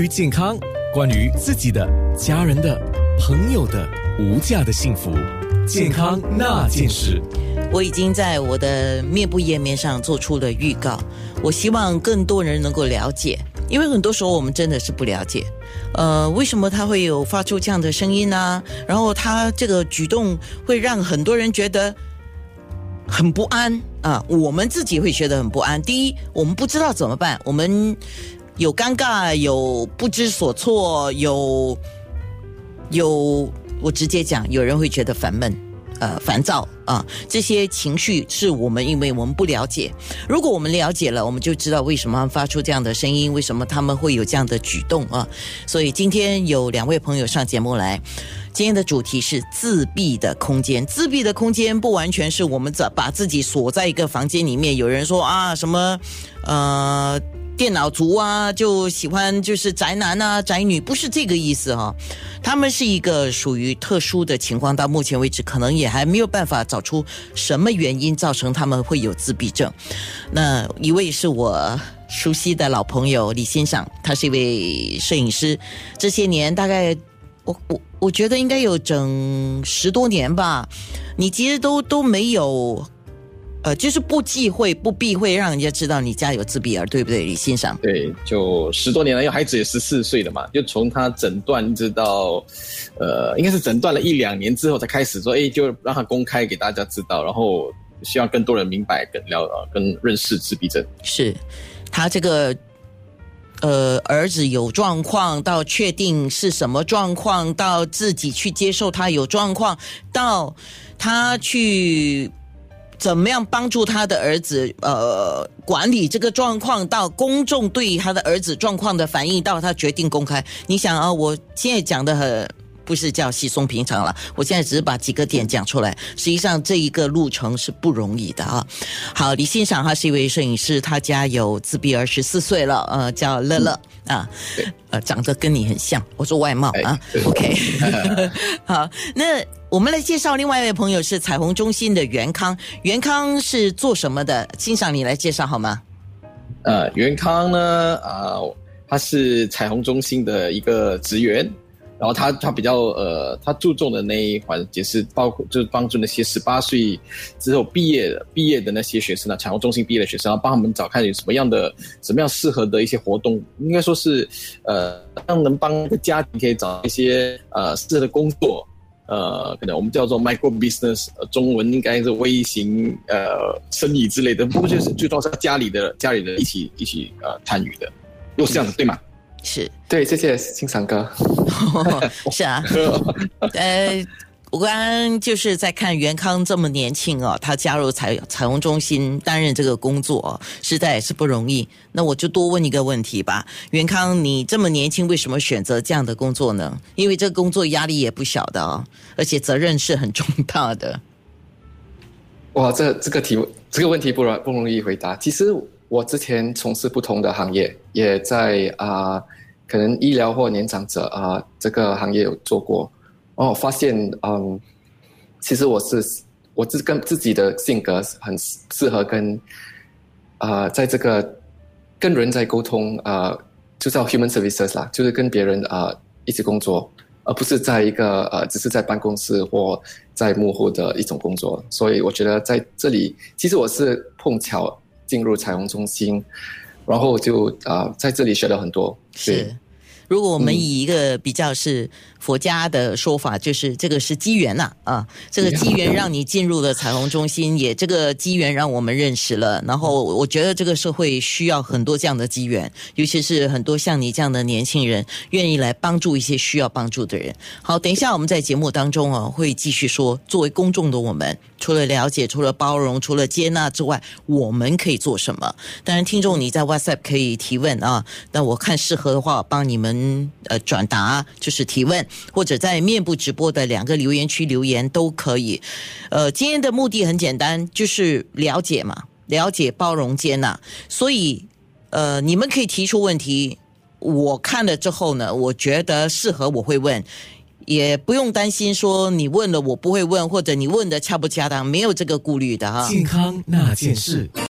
于健康，关于自己的、家人的、朋友的无价的幸福，健康那件事。我已经在我的面部页面上做出了预告，我希望更多人能够了解，因为很多时候我们真的是不了解，呃，为什么他会有发出这样的声音呢？然后他这个举动会让很多人觉得很不安啊，我们自己会觉得很不安。第一，我们不知道怎么办，我们。有尴尬，有不知所措，有有，我直接讲，有人会觉得烦闷，呃，烦躁啊，这些情绪是我们因为我们不了解。如果我们了解了，我们就知道为什么发出这样的声音，为什么他们会有这样的举动啊。所以今天有两位朋友上节目来，今天的主题是自闭的空间。自闭的空间不完全是我们在把自己锁在一个房间里面。有人说啊，什么呃。电脑族啊，就喜欢就是宅男啊、宅女，不是这个意思哈。他们是一个属于特殊的情况，到目前为止可能也还没有办法找出什么原因造成他们会有自闭症。那一位是我熟悉的老朋友李先生，他是一位摄影师，这些年大概我我我觉得应该有整十多年吧，你其实都都没有。呃，就是不忌讳、不避讳，让人家知道你家有自闭儿，对不对，李欣赏？对，就十多年了，因为孩子也十四岁了嘛，就从他诊断直到，呃，应该是诊断了一两年之后才开始说，哎，就让他公开给大家知道，然后希望更多人明白、跟了、跟认识自闭症。是，他这个，呃，儿子有状况，到确定是什么状况，到自己去接受他有状况，到他去。怎么样帮助他的儿子？呃，管理这个状况，到公众对他的儿子状况的反应，到他决定公开。你想啊，我现在讲的很不是叫稀松平常了，我现在只是把几个点讲出来。实际上这一个路程是不容易的啊。好，李欣赏他是一位摄影师，他家有自闭儿，十四岁了，呃，叫乐乐啊，呃，长得跟你很像。我说外貌啊，OK，好，那。我们来介绍另外一位朋友是彩虹中心的袁康，袁康是做什么的？欣赏你来介绍好吗？呃，袁康呢，啊，他是彩虹中心的一个职员，然后他他比较呃，他注重的那一环节是包括就是帮助那些十八岁之后毕业的毕业的那些学生呢，产后中心毕业的学生，然后帮他们找看有什么样的什么样适合的一些活动，应该说是呃，让能帮一个家庭可以找一些呃适合的工作。呃，可能我们叫做 micro business，中文应该是微型呃生意之类的，不过就是最重要是家里的家里的一起一起呃参与的，又是这样子对吗？是，对，谢谢欣赏哥，是啊，呃。我刚刚就是在看袁康这么年轻哦，他加入彩彩虹中心担任这个工作，实在也是不容易。那我就多问一个问题吧，袁康，你这么年轻，为什么选择这样的工作呢？因为这个工作压力也不小的哦，而且责任是很重大的。哇，这这个题这个问题不容不容易回答。其实我之前从事不同的行业，也在啊，可能医疗或年长者啊这个行业有做过。哦，发现嗯，其实我是我自跟自己的性格很适合跟啊，在这个跟人在沟通啊，就叫 human services 啦，就是跟别人啊一起工作，而不是在一个呃只是在办公室或在幕后的一种工作。所以我觉得在这里，其实我是碰巧进入彩虹中心，然后就啊在这里学了很多。是，如果我们以一个比较是。佛家的说法就是这个是机缘呐啊，这个机缘让你进入了彩虹中心，也这个机缘让我们认识了。然后我觉得这个社会需要很多这样的机缘，尤其是很多像你这样的年轻人，愿意来帮助一些需要帮助的人。好，等一下我们在节目当中啊，会继续说，作为公众的我们，除了了解、除了包容、除了接纳之外，我们可以做什么？当然，听众你在 WhatsApp 可以提问啊，那我看适合的话，帮你们呃转达，就是提问。或者在面部直播的两个留言区留言都可以。呃，今天的目的很简单，就是了解嘛，了解、包容、接纳。所以，呃，你们可以提出问题，我看了之后呢，我觉得适合我会问，也不用担心说你问了我不会问，或者你问的恰不恰当，没有这个顾虑的哈。健康那件事。